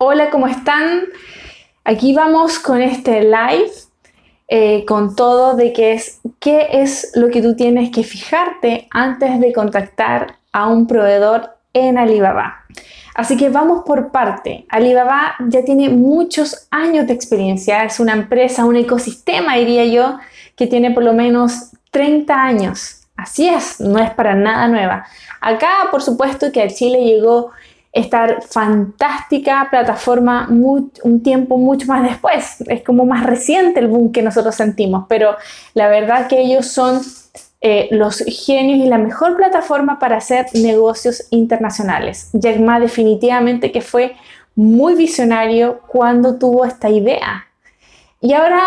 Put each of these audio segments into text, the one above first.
Hola, ¿cómo están? Aquí vamos con este live, eh, con todo de qué es, qué es lo que tú tienes que fijarte antes de contactar a un proveedor en Alibaba. Así que vamos por parte. Alibaba ya tiene muchos años de experiencia, es una empresa, un ecosistema, diría yo, que tiene por lo menos 30 años. Así es, no es para nada nueva. Acá, por supuesto, que a Chile llegó esta fantástica plataforma un tiempo mucho más después. Es como más reciente el boom que nosotros sentimos, pero la verdad que ellos son eh, los genios y la mejor plataforma para hacer negocios internacionales. Jack Ma definitivamente que fue muy visionario cuando tuvo esta idea. Y ahora,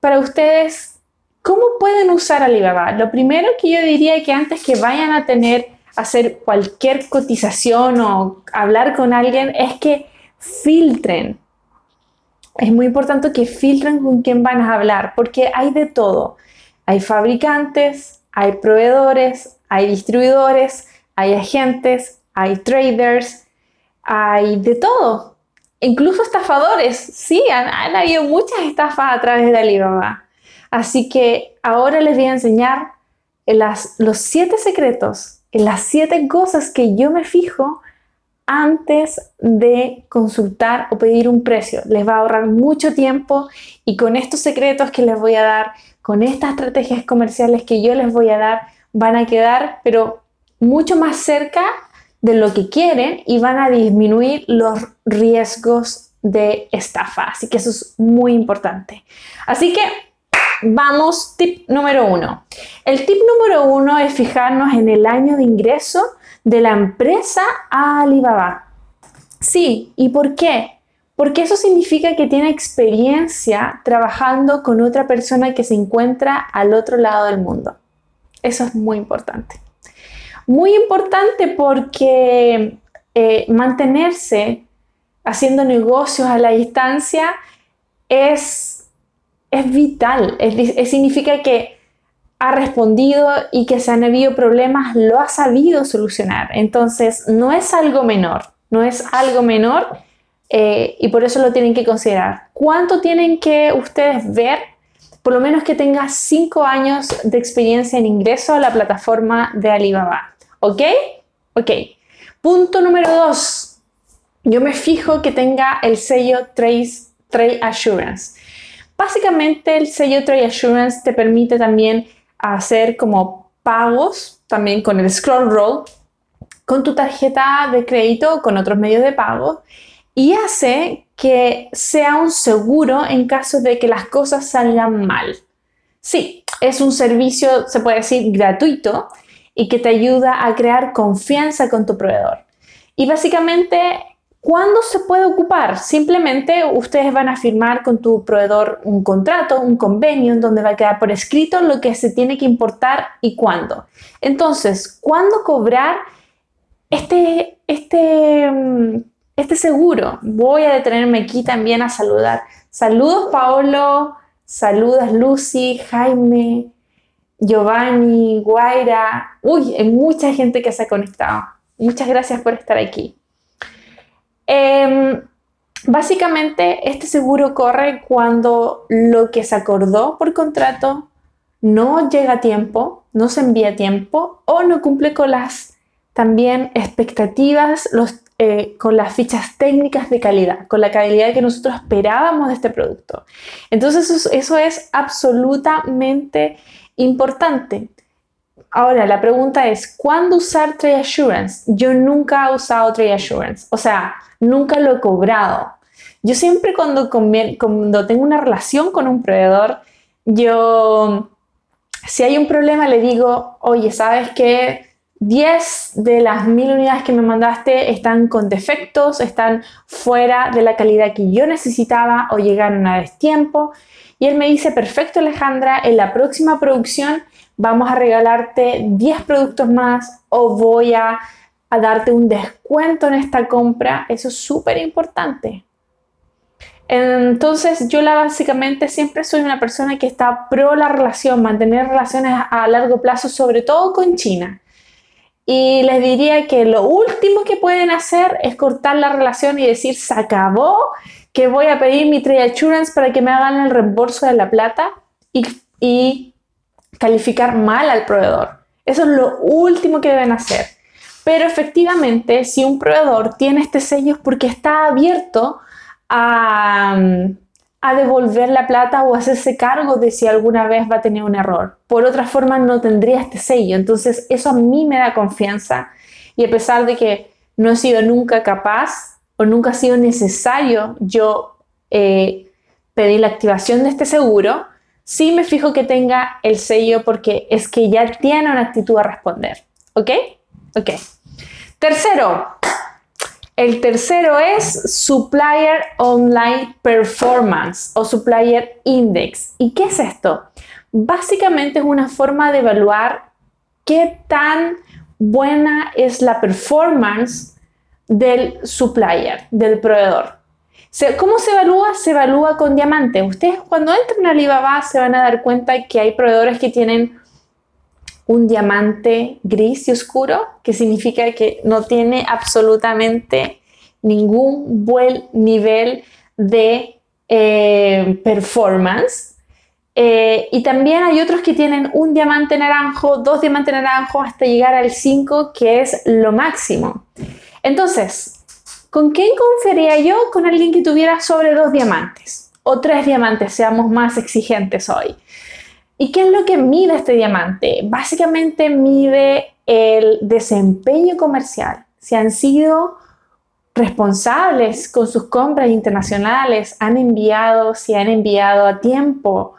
para ustedes, ¿cómo pueden usar Alibaba? Lo primero que yo diría que antes que vayan a tener hacer cualquier cotización o hablar con alguien es que filtren. Es muy importante que filtren con quién van a hablar, porque hay de todo. Hay fabricantes, hay proveedores, hay distribuidores, hay agentes, hay traders, hay de todo. Incluso estafadores. Sí, han, habido muchas estafas a través de Alibaba. Así que ahora les voy a enseñar los siete secretos las siete cosas que yo me fijo antes de consultar o pedir un precio. Les va a ahorrar mucho tiempo y con estos secretos que les voy a dar, con estas estrategias comerciales que yo les voy a dar, van a quedar pero mucho más cerca de lo que quieren y van a disminuir los riesgos de estafa. Así que eso es muy importante. Así que Vamos, tip número uno. El tip número uno es fijarnos en el año de ingreso de la empresa a Alibaba. Sí, ¿y por qué? Porque eso significa que tiene experiencia trabajando con otra persona que se encuentra al otro lado del mundo. Eso es muy importante. Muy importante porque eh, mantenerse haciendo negocios a la distancia es es vital, significa que ha respondido y que se han habido problemas, lo ha sabido solucionar. Entonces, no es algo menor, no es algo menor eh, y por eso lo tienen que considerar. ¿Cuánto tienen que ustedes ver? Por lo menos que tenga 5 años de experiencia en ingreso a la plataforma de Alibaba. ¿Ok? Ok. Punto número 2. Yo me fijo que tenga el sello Trace, Trade Assurance. Básicamente el sello Trade Assurance te permite también hacer como pagos, también con el scroll roll, con tu tarjeta de crédito o con otros medios de pago y hace que sea un seguro en caso de que las cosas salgan mal. Sí, es un servicio, se puede decir, gratuito y que te ayuda a crear confianza con tu proveedor. Y básicamente ¿Cuándo se puede ocupar? Simplemente ustedes van a firmar con tu proveedor un contrato, un convenio, en donde va a quedar por escrito lo que se tiene que importar y cuándo. Entonces, ¿cuándo cobrar este, este, mm, este seguro? Voy a detenerme aquí también a saludar. Saludos, Paolo. Saludos, Lucy, Jaime, Giovanni, Guaira. Uy, hay mucha gente que se ha conectado. Muchas gracias por estar aquí. Em, básicamente, este seguro corre cuando lo que se acordó por contrato no llega a tiempo, no se envía a tiempo o no cumple con las también expectativas, eh, con las fichas técnicas de calidad, con la calidad que nosotros esperábamos de este producto. Entonces eso es absolutamente importante. Ahora, la pregunta es, ¿cuándo usar Trade Assurance? Yo nunca he usado Trade Assurance, o sea, nunca lo he cobrado. Yo siempre cuando, cuando tengo una relación con un proveedor, yo, si hay un problema, le digo, oye, ¿sabes qué? 10 de las mil unidades que me mandaste están con defectos, están fuera de la calidad que yo necesitaba o llegaron a destiempo. Y él me dice, perfecto Alejandra, en la próxima producción vamos a regalarte 10 productos más o voy a, darte un descuento en esta compra. Eso es súper importante. Entonces yo la básicamente siempre soy una persona que está pro la relación, mantener relaciones a largo plazo, sobre todo con China. y les diría que lo último que pueden hacer es cortar la relación y decir se acabó, que voy a pedir mi trade assurance para que me hagan el reembolso de la plata y, y calificar mal al proveedor. Eso es lo último que deben hacer. Pero efectivamente, si un proveedor tiene este sello es porque está abierto a, devolver la plata o hacerse cargo de si alguna vez va a tener un error. Por otra forma, no tendría este sello. Entonces, eso a mí me da confianza. Y a pesar de que no he sido nunca capaz o nunca ha sido necesario yo eh, pedir la activación de este seguro, sí me fijo que tenga el sello porque es que ya tiene una actitud a responder. ¿Ok? Ok. Tercero, el tercero es Supplier Online Performance o Supplier Index. ¿Y qué es esto? Básicamente es una forma de evaluar qué tan buena es la performance del supplier, del proveedor. ¿Cómo se evalúa? Se evalúa con diamante. Ustedes cuando entran a Alibaba se van a dar cuenta que hay proveedores que tienen un diamante gris y oscuro, que significa que no tiene absolutamente ningún buen nivel de eh, performance. Eh, y también hay otros que tienen un diamante naranjo, dos diamantes naranjos hasta llegar al 5, que es lo máximo. Entonces, ¿con quién confiaría yo? Con alguien que tuviera sobre dos diamantes o tres diamantes, seamos más exigentes hoy. ¿Y qué es lo que mide este diamante? Básicamente mide el desempeño comercial. Si han sido responsables con sus compras internacionales, han enviado, si han enviado a tiempo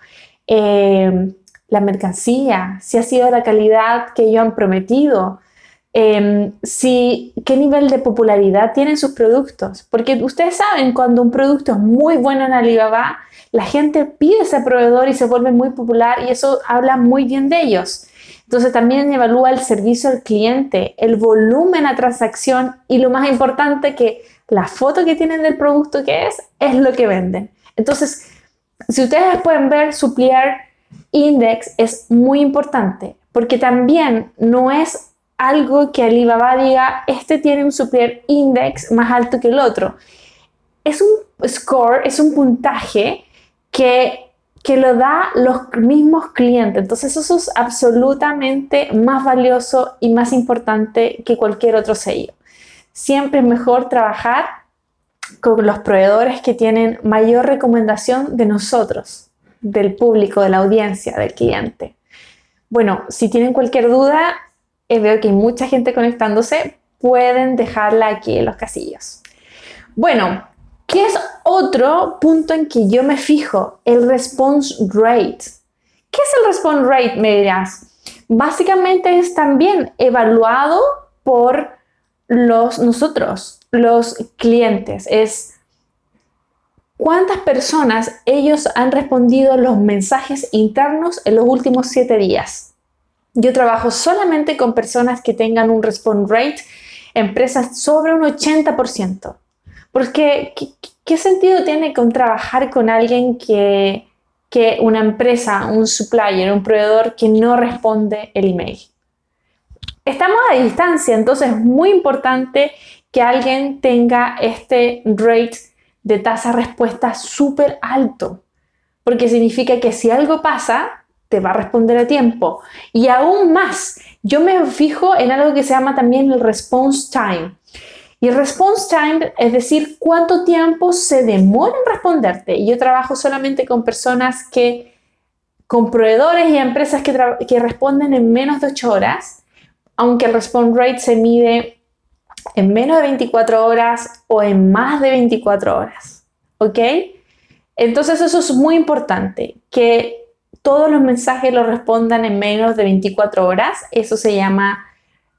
eh, la mercancía, si ha sido la calidad que ellos han prometido, eh, si, qué nivel de popularidad tienen sus productos. Porque ustedes saben, cuando un producto es muy bueno en Alibaba, la gente pide ese proveedor y se vuelve muy popular y eso habla muy bien de ellos. Entonces también evalúa el servicio al cliente, el volumen a transacción y lo más importante que la foto que tienen del producto que es, es lo que venden. Entonces, si ustedes pueden ver, Supplier Index es muy importante porque también no es algo que Alibaba diga, este tiene un Supplier Index más alto que el otro. Es un score, es un puntaje que, lo da los mismos clientes. Entonces eso es absolutamente más valioso y más importante que cualquier otro sello. Siempre es mejor trabajar con los proveedores que tienen mayor recomendación de nosotros, del público, de la audiencia, del cliente. Bueno, si tienen cualquier duda, veo que hay mucha gente conectándose, pueden dejarla aquí en los casillos. Bueno, ¿Qué es otro punto en que yo me fijo? El response rate. ¿Qué es el response rate? Me dirás. Básicamente es también evaluado por los nosotros, los clientes. Es cuántas personas ellos han respondido los mensajes internos en los últimos siete días. Yo trabajo solamente con personas que tengan un response rate, empresas sobre un 80%. Porque, ¿qué, sentido tiene con trabajar con alguien que, que una empresa, un supplier, un proveedor que no responde el email? Estamos a distancia, entonces es muy importante que alguien tenga este rate de tasa respuesta súper alto, porque significa que si algo pasa, te va a responder a tiempo. Y aún más, yo me fijo en algo que se llama también el response time. Y response time, es decir, cuánto tiempo se demora en responderte. Yo trabajo solamente con personas que, con proveedores y empresas que, que responden en menos de 8 horas, aunque el response rate se mide en menos de 24 horas o en más de 24 horas. ¿Ok? Entonces eso es muy importante, que todos los mensajes los respondan en menos de 24 horas. Eso se llama...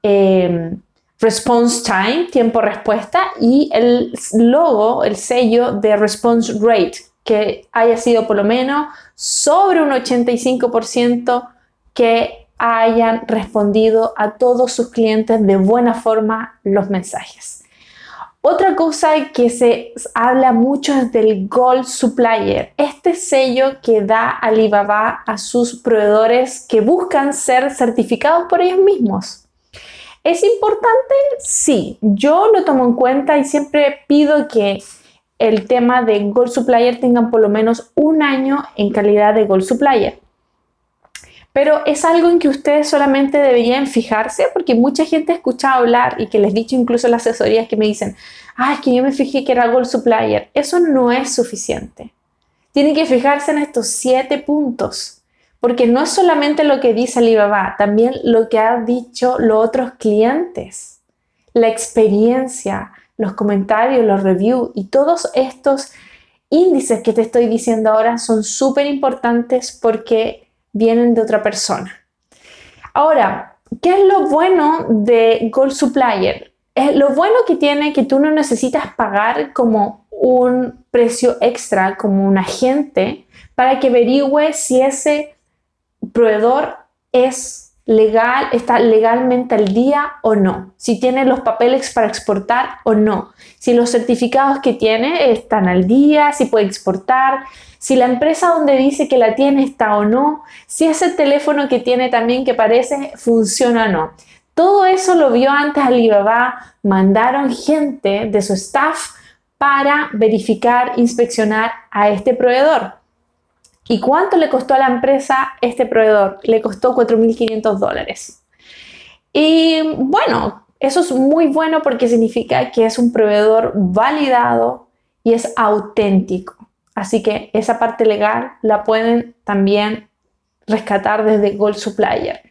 Eh, response time, tiempo respuesta, y el logo, el sello de response rate, que haya sido por lo menos sobre un 85% que hayan respondido a todos sus clientes de buena forma los mensajes. Otra cosa que se habla mucho es del Gold Supplier, este sello que da Alibaba a sus proveedores que buscan ser certificados por ellos mismos. ¿Es importante? Sí, yo lo tomo en cuenta y siempre pido que el tema de Gold Supplier tengan por lo menos un año en calidad de Gold Supplier. Pero es algo en que ustedes solamente deberían fijarse porque mucha gente ha escuchado hablar y que les he dicho incluso las asesorías que me dicen, ah, es que yo me fijé que era Gold Supplier. Eso no es suficiente. Tienen que fijarse en estos siete puntos, porque no es solamente lo que dice Alibaba, también lo que han dicho los otros clientes, la experiencia, los comentarios, los reviews y todos estos índices que te estoy diciendo ahora son súper importantes porque vienen de otra persona. Ahora, ¿qué es lo bueno de Gold Supplier? Es lo bueno que tiene que tú no necesitas pagar como un precio extra, como un agente, para que averigüe si ese proveedor es legal, está legalmente al día o no, si tiene los papeles para exportar o no, si los certificados que tiene están al día, si puede exportar, si la empresa donde dice que la tiene está o no, si ese teléfono que tiene también que parece funciona o no. Todo eso lo vio antes Alibaba, mandaron gente de su staff para verificar, inspeccionar a este proveedor. ¿Y cuánto le costó a la empresa este proveedor? Le costó 4.500 dólares. Y bueno, eso es muy bueno porque significa que es un proveedor validado y es auténtico. Así que esa parte legal la pueden también rescatar desde Gold Supplier.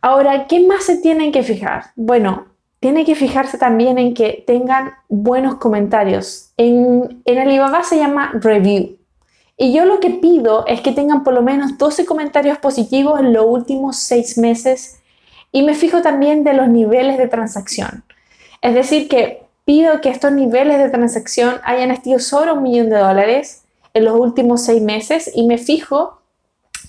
Ahora, ¿qué más se tienen que fijar? Bueno, tiene que fijarse también en que tengan buenos comentarios. En, en Alibaba se llama review. Y yo lo que pido es que tengan por lo menos 12 comentarios positivos en los últimos 6 meses y me fijo también de los niveles de transacción. Es decir, que pido que estos niveles de transacción hayan estado sobre un millón de dólares en los últimos 6 meses y me fijo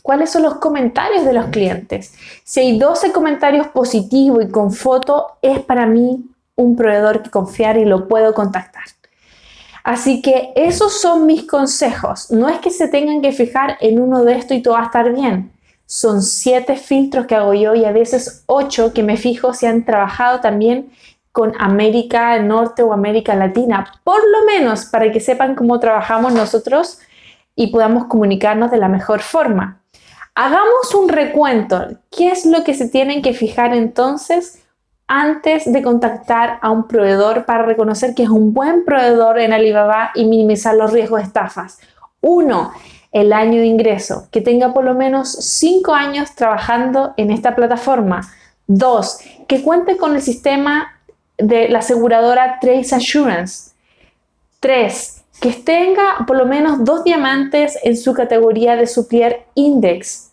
cuáles son los comentarios de los clientes. Si hay 12 comentarios positivos y con foto, es para mí un proveedor que confiar y lo puedo contactar. Así que esos son mis consejos. No es que se tengan que fijar en uno de estos y todo va a estar bien. Son siete filtros que hago yo y a veces ocho que me fijo si han trabajado también con América Norte o América Latina, por lo menos para que sepan cómo trabajamos nosotros y podamos comunicarnos de la mejor forma. Hagamos un recuento. ¿Qué es lo que se tienen que fijar entonces antes de contactar a un proveedor para reconocer que es un buen proveedor en Alibaba y minimizar los riesgos de estafas. Uno, el año de ingreso, que tenga por lo menos cinco años trabajando en esta plataforma. Dos, que cuente con el sistema de la aseguradora Trace Assurance. Tres, que tenga por lo menos dos diamantes en su categoría de Supplier Index.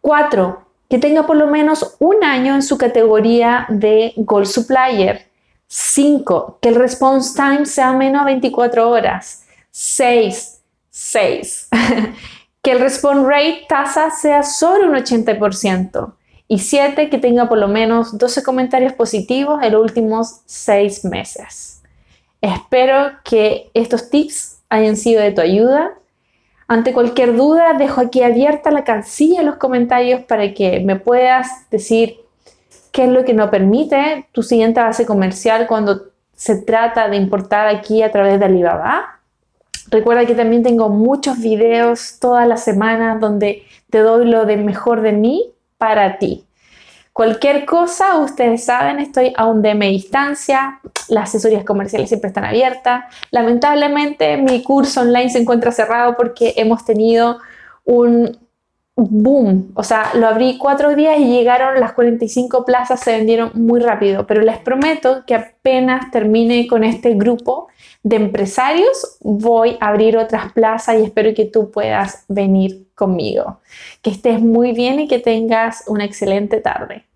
Cuatro, que tenga por lo menos un año en su categoría de Gold Supplier. 5. Que el response time sea menos a 24 horas. 6. 6. que el response rate tasa sea sobre un 80%. Y 7. Que tenga por lo menos 12 comentarios positivos en los últimos 6 meses. Espero que estos tips hayan sido de tu ayuda ante cualquier duda, dejo aquí abierta la casilla en los comentarios para que me puedas decir qué es lo que no permite tu siguiente base comercial cuando se trata de importar aquí a través de Alibaba. Recuerda que también tengo muchos videos todas las semanas donde te doy lo de mejor de mí para ti. Cualquier cosa, ustedes saben, estoy a un DM distancia, las asesorías comerciales siempre están abiertas. Lamentablemente mi curso online se encuentra cerrado porque hemos tenido un boom, o sea, lo abrí cuatro días y llegaron las 45 plazas, se vendieron muy rápido, pero les prometo que apenas termine con este grupo de empresarios, voy a abrir otras plazas y espero que tú puedas venir conmigo. Que estés muy bien y que tengas una excelente tarde.